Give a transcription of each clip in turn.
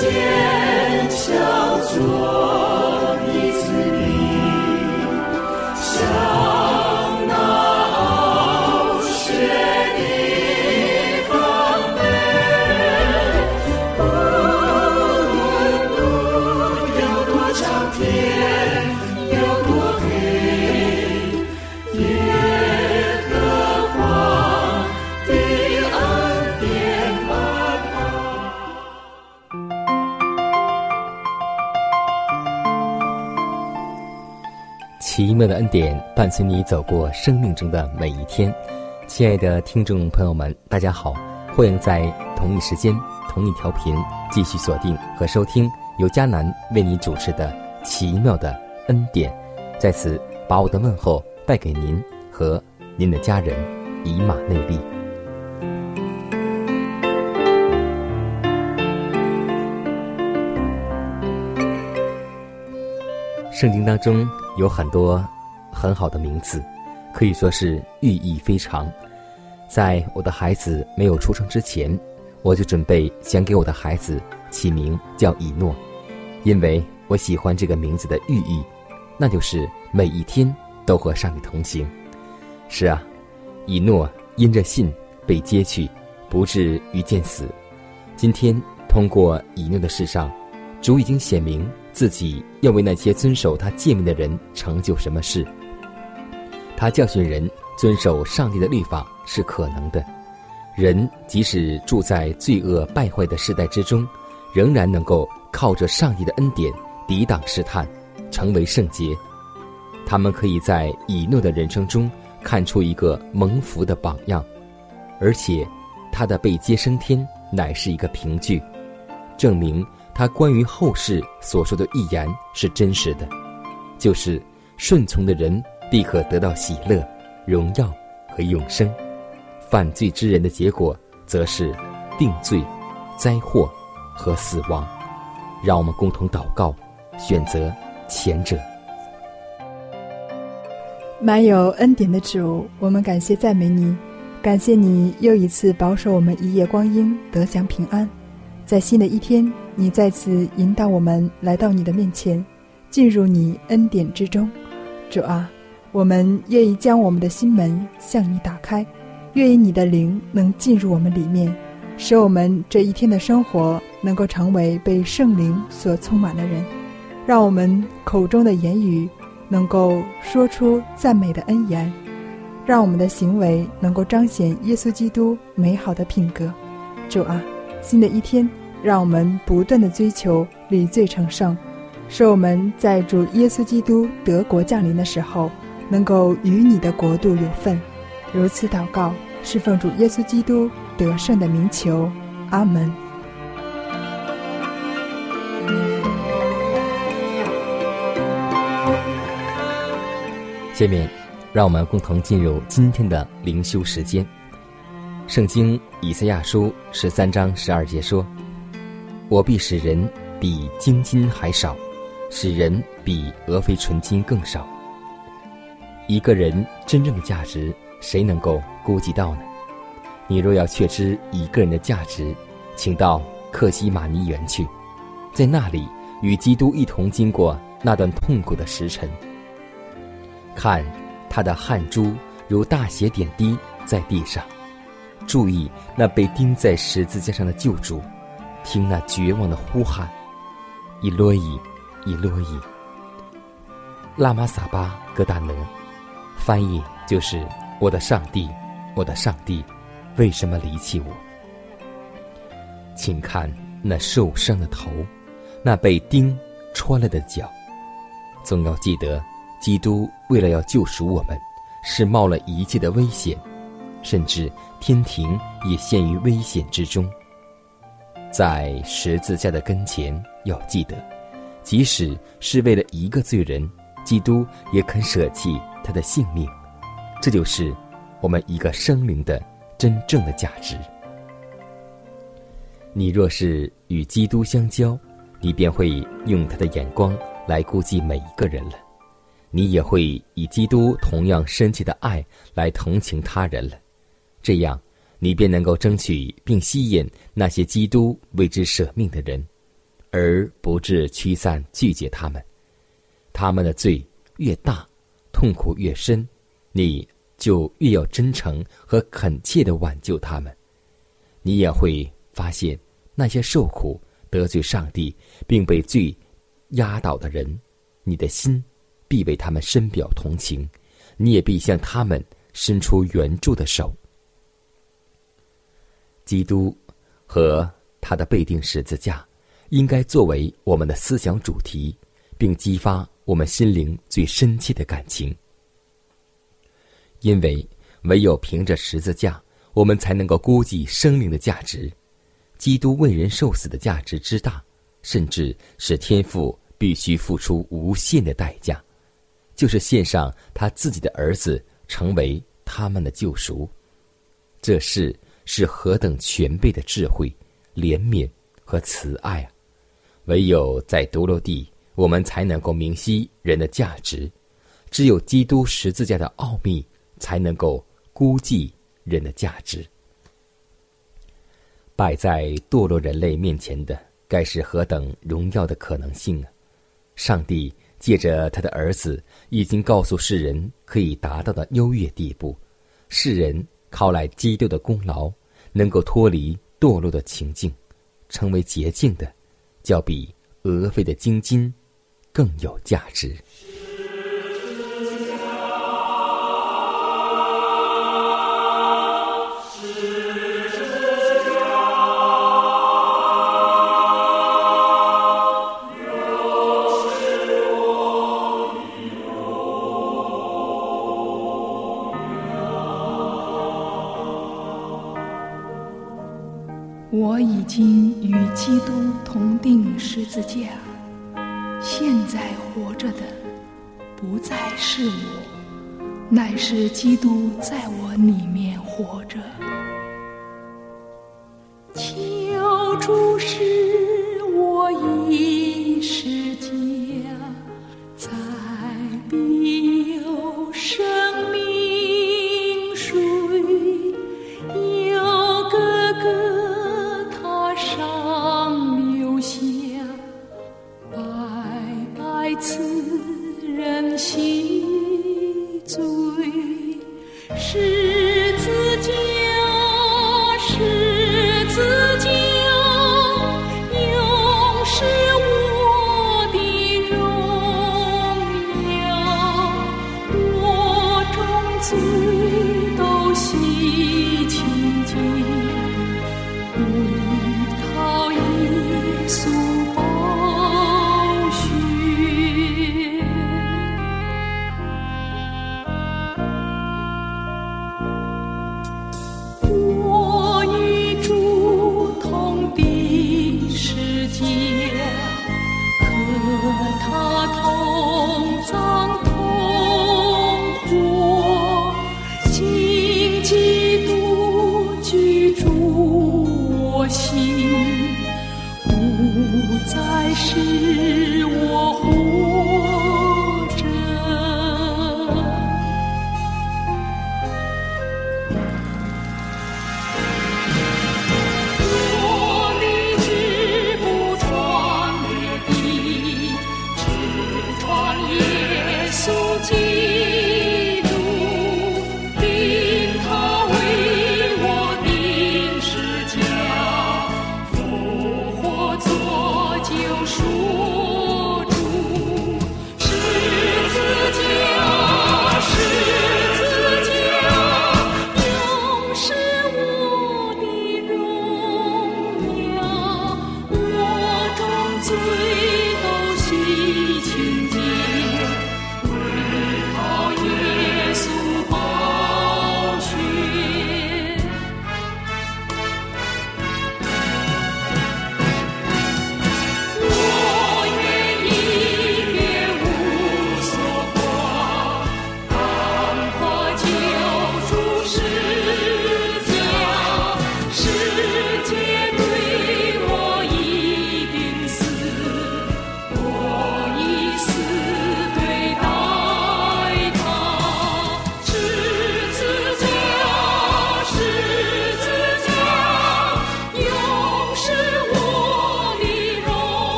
坚强做。点伴随你走过生命中的每一天，亲爱的听众朋友们，大家好，欢迎在同一时间、同一条频继续锁定和收听由迦南为你主持的《奇妙的恩典》，在此把我的问候带给您和您的家人，以马内利。圣经当中有很多很好的名字，可以说是寓意非常。在我的孩子没有出生之前，我就准备想给我的孩子起名叫以诺，因为我喜欢这个名字的寓意，那就是每一天都和上帝同行。是啊，以诺因着信被接去，不至于见死。今天通过以诺的事上，主已经显明。自己要为那些遵守他诫命的人成就什么事？他教训人遵守上帝的律法是可能的。人即使住在罪恶败坏的时代之中，仍然能够靠着上帝的恩典抵挡试探，成为圣洁。他们可以在以诺的人生中看出一个蒙福的榜样，而且他的被接升天乃是一个凭据，证明。他关于后世所说的预言是真实的，就是顺从的人必可得到喜乐、荣耀和永生；犯罪之人的结果则是定罪、灾祸和死亡。让我们共同祷告，选择前者。满有恩典的主，我们感谢赞美你，感谢你又一次保守我们一夜光阴得享平安，在新的一天。你再次引导我们来到你的面前，进入你恩典之中，主啊，我们愿意将我们的心门向你打开，愿意你的灵能进入我们里面，使我们这一天的生活能够成为被圣灵所充满的人，让我们口中的言语能够说出赞美的恩言，让我们的行为能够彰显耶稣基督美好的品格，主啊，新的一天。让我们不断的追求理罪成圣，使我们在主耶稣基督德国降临的时候，能够与你的国度有份。如此祷告，是奉主耶稣基督得胜的名求，阿门。下面，让我们共同进入今天的灵修时间。圣经以赛亚书十三章十二节说。我必使人比精金还少，使人比俄非纯金更少。一个人真正的价值，谁能够估计到呢？你若要确知一个人的价值，请到克西马尼园去，在那里与基督一同经过那段痛苦的时辰，看他的汗珠如大血点滴在地上，注意那被钉在十字架上的救主。听那绝望的呼喊，伊洛伊，伊洛伊，拉玛萨巴格达能，翻译就是我的上帝，我的上帝，为什么离弃我？请看那受伤的头，那被钉穿了的脚，总要记得，基督为了要救赎我们，是冒了一切的危险，甚至天庭也陷于危险之中。在十字架的跟前，要记得，即使是为了一个罪人，基督也肯舍弃他的性命。这就是我们一个生灵的真正的价值。你若是与基督相交，你便会用他的眼光来估计每一个人了；你也会以基督同样深切的爱来同情他人了。这样，你便能够争取并吸引那些基督为之舍命的人，而不致驱散拒绝他们。他们的罪越大，痛苦越深，你就越要真诚和恳切的挽救他们。你也会。发现那些受苦、得罪上帝并被罪压倒的人，你的心必为他们深表同情，你也必向他们伸出援助的手。基督和他的被定十字架，应该作为我们的思想主题，并激发我们心灵最深切的感情，因为唯有凭着十字架，我们才能够估计生命的价值。基督为人受死的价值之大，甚至是天父必须付出无限的代价，就是献上他自己的儿子成为他们的救赎。这事是何等全备的智慧、怜悯和慈爱啊！唯有在独落地，我们才能够明晰人的价值；只有基督十字架的奥秘，才能够估计人的价值。摆在堕落人类面前的，该是何等荣耀的可能性啊！上帝借着他的儿子，已经告诉世人可以达到的优越地步。世人靠来基督的功劳，能够脱离堕落的情境，成为洁净的，较比俄费的金金更有价值。基督在我里面活着。求主使我一世树。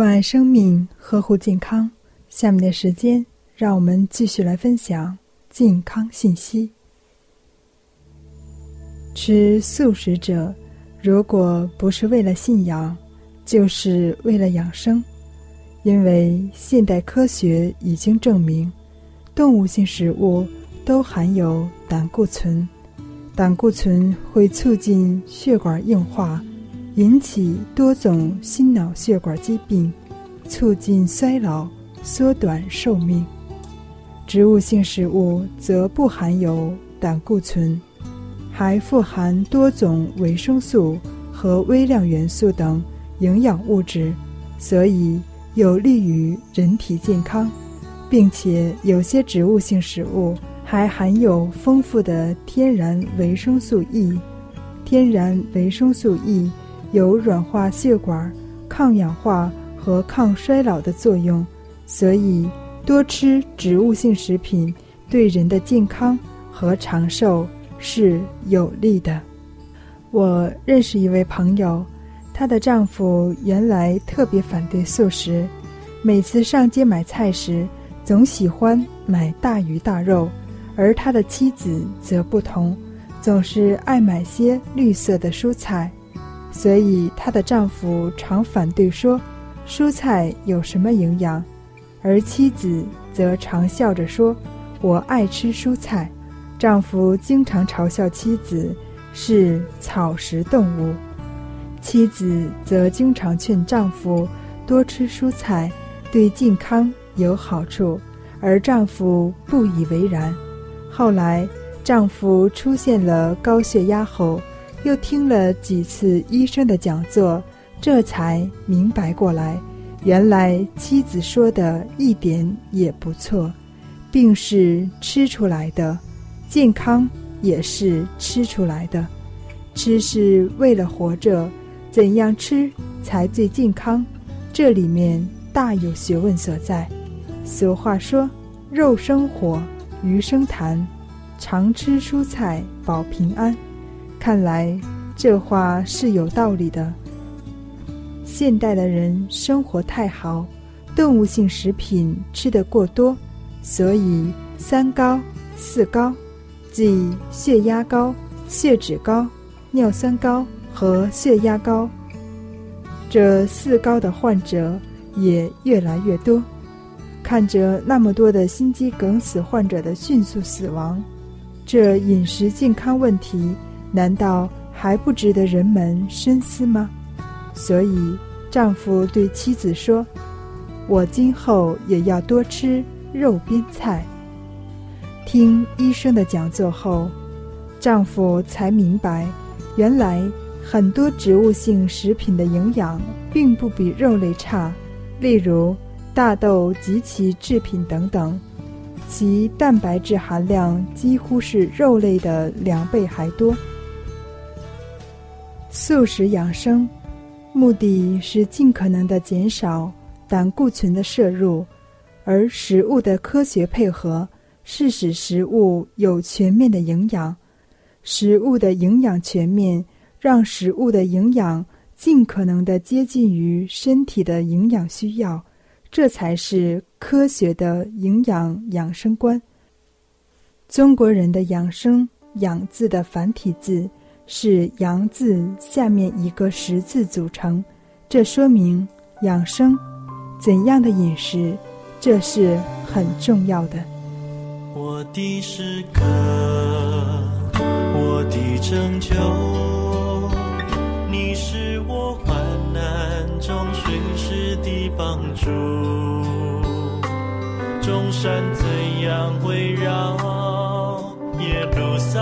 关爱生命，呵护健康。下面的时间，让我们继续来分享健康信息。吃素食者，如果不是为了信仰，就是为了养生。因为现代科学已经证明，动物性食物都含有胆固醇，胆固醇会促进血管硬化。引起多种心脑血管疾病，促进衰老，缩短寿命。植物性食物则不含有胆固醇，还富含多种维生素和微量元素等营养物质，所以有利于人体健康。并且有些植物性食物还含有丰富的天然维生素 E，天然维生素 E。有软化血管、抗氧化和抗衰老的作用，所以多吃植物性食品对人的健康和长寿是有利的。我认识一位朋友，她的丈夫原来特别反对素食，每次上街买菜时总喜欢买大鱼大肉，而他的妻子则不同，总是爱买些绿色的蔬菜。所以，她的丈夫常反对说：“蔬菜有什么营养？”而妻子则常笑着说：“我爱吃蔬菜。”丈夫经常嘲笑妻子是草食动物，妻子则经常劝丈夫多吃蔬菜，对健康有好处，而丈夫不以为然。后来，丈夫出现了高血压后。又听了几次医生的讲座，这才明白过来，原来妻子说的一点也不错，病是吃出来的，健康也是吃出来的，吃是为了活着，怎样吃才最健康？这里面大有学问所在。俗话说：“肉生火，鱼生痰，常吃蔬菜保平安。”看来这话是有道理的。现代的人生活太好，动物性食品吃得过多，所以三高、四高，即血压高、血脂高、尿酸高和血压高，这四高的患者也越来越多。看着那么多的心肌梗死患者的迅速死亡，这饮食健康问题。难道还不值得人们深思吗？所以，丈夫对妻子说：“我今后也要多吃肉边菜。”听医生的讲座后，丈夫才明白，原来很多植物性食品的营养并不比肉类差。例如，大豆及其制品等等，其蛋白质含量几乎是肉类的两倍还多。素食养生，目的是尽可能的减少胆固醇的摄入，而食物的科学配合是使食物有全面的营养。食物的营养全面，让食物的营养尽可能的接近于身体的营养需要，这才是科学的营养养生观。中国人的养生“养”字的繁体字。是“阳”字下面一个“十”字组成，这说明养生怎样的饮食，这是很重要的。我的诗歌，我的拯救，你是我患难中随时的帮助。众山怎样围绕耶路撒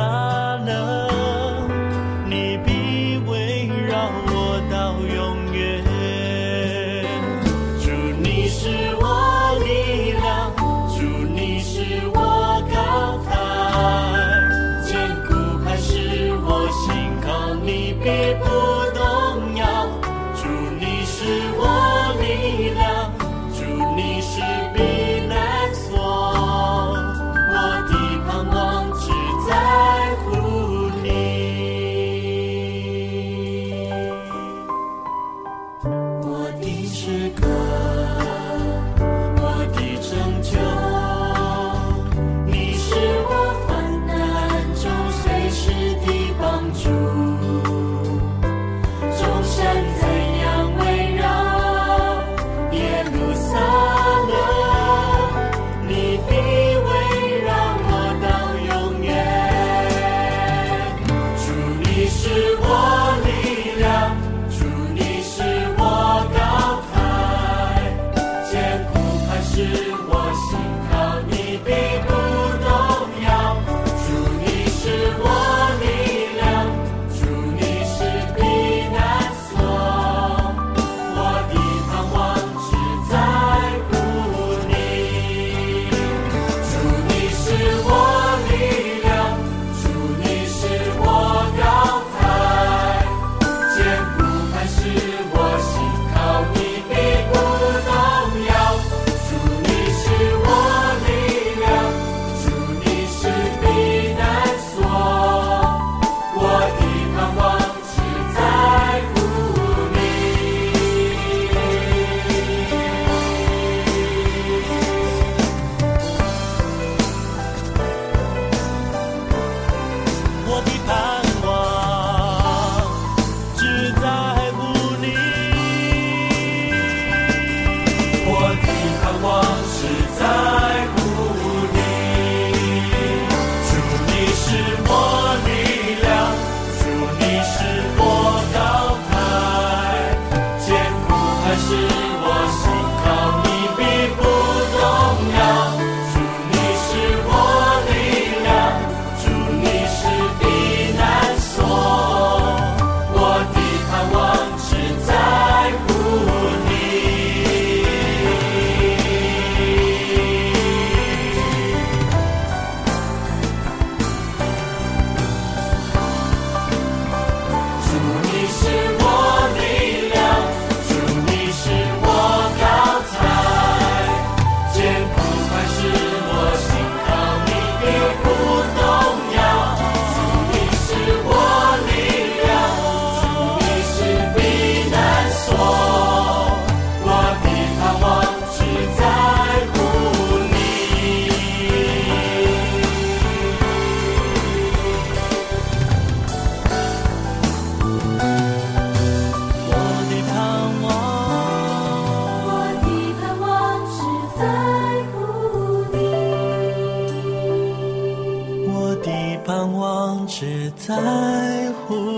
只在乎。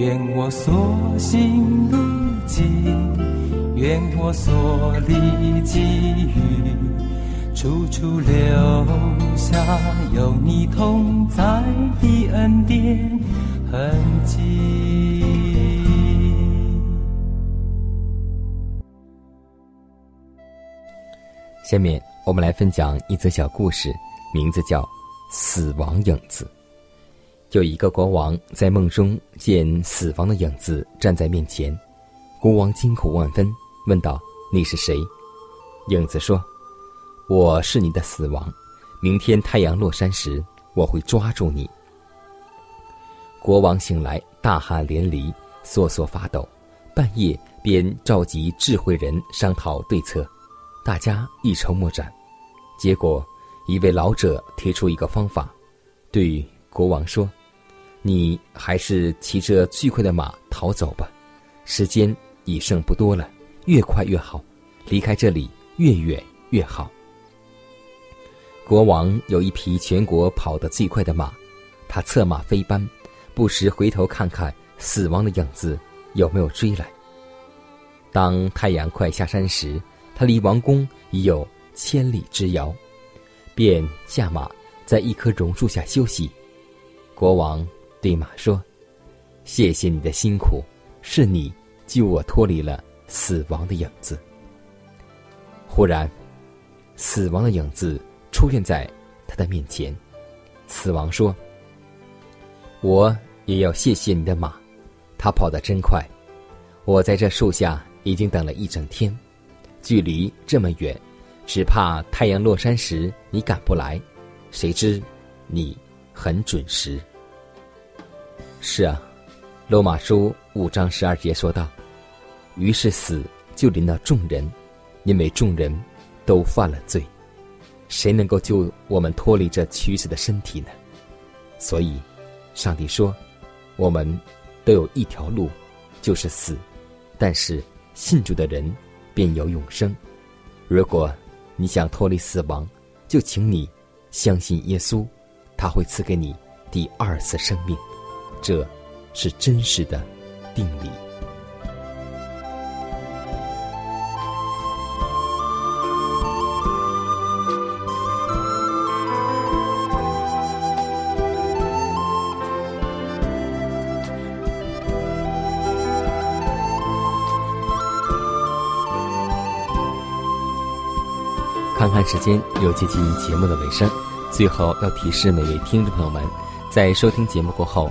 愿我所行路径，愿我所立给予，处处留下有你同在的恩典痕迹。下面我们来分享一则小故事，名字叫《死亡影子》。有一个国王在梦中见死亡的影子站在面前，国王惊恐万分，问道：“你是谁？”影子说：“我是你的死亡，明天太阳落山时，我会抓住你。”国王醒来，大汗淋漓，瑟瑟发抖，半夜便召集智慧人商讨对策，大家一筹莫展。结果，一位老者提出一个方法，对国王说。你还是骑着最快的马逃走吧，时间已剩不多了，越快越好，离开这里越远越好。国王有一匹全国跑得最快的马，他策马飞奔，不时回头看看死亡的影子有没有追来。当太阳快下山时，他离王宫已有千里之遥，便下马在一棵榕树下休息。国王。对马说：“谢谢你的辛苦，是你救我脱离了死亡的影子。”忽然，死亡的影子出现在他的面前。死亡说：“我也要谢谢你的马，它跑得真快。我在这树下已经等了一整天，距离这么远，只怕太阳落山时你赶不来。谁知你很准时。”是啊，《罗马书》五章十二节说道：“于是死就临到众人，因为众人都犯了罪。谁能够救我们脱离这屈死的身体呢？”所以，上帝说：“我们都有一条路，就是死；但是信主的人便有永生。如果你想脱离死亡，就请你相信耶稣，他会赐给你第二次生命。”这是真实的定理。看看时间，又接近节目的尾声。最后要提示每位听众朋友们，在收听节目过后。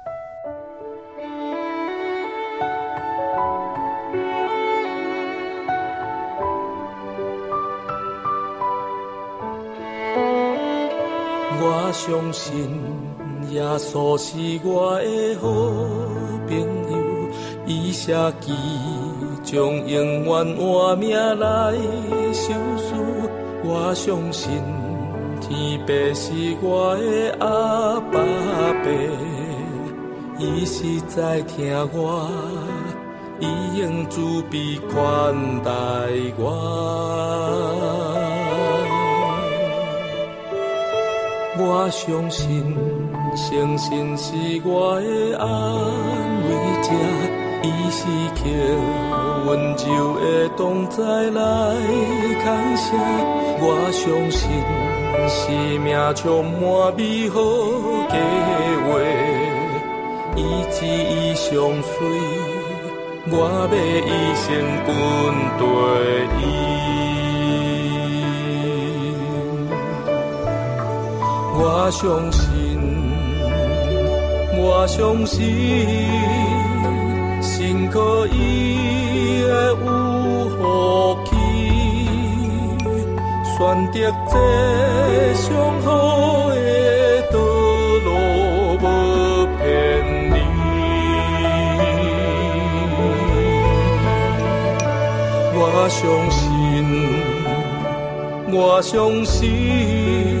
相信耶稣是我的好朋友，伊舍己将永远换命来受死。我相信天父是我的阿爸爸，伊是在听我，伊用慈悲款待我。我相信，诚信是我的安慰者，伊是靠温柔的同在来牵扯。我相信，生命充满美好计划，伊旨意相随，我要一生跟对伊。我相信，我相信，心可伊会有福气，选择这上好的道路，无骗你。我相信，我相信。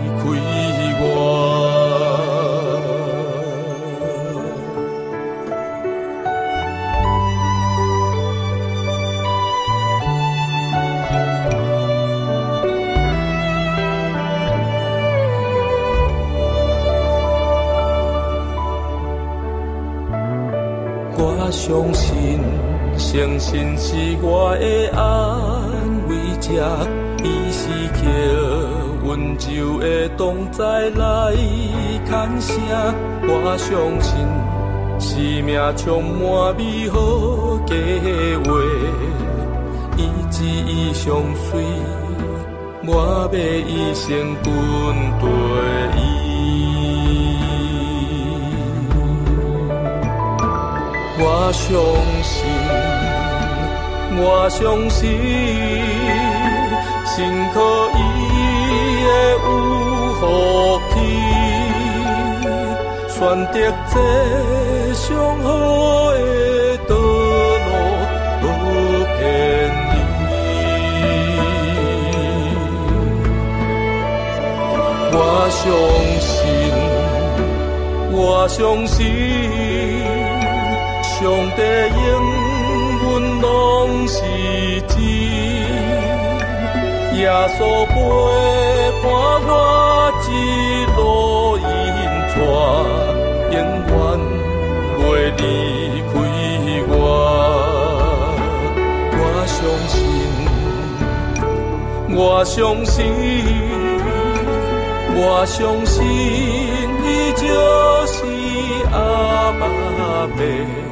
相信，相信是我的安慰者，伊是靠温柔的同在来牵扯。我相信，生命充满美好。计划，伊旨意相随，我要一生跟对伊。我相信，我相信，心可伊会有福气，选择这上好的道路，不骗你。我相信，我相信。上帝应允拢是真，耶稣陪伴我一路引带，永远袂离开我。我相信，我相信，我相信，你就是阿爸爸。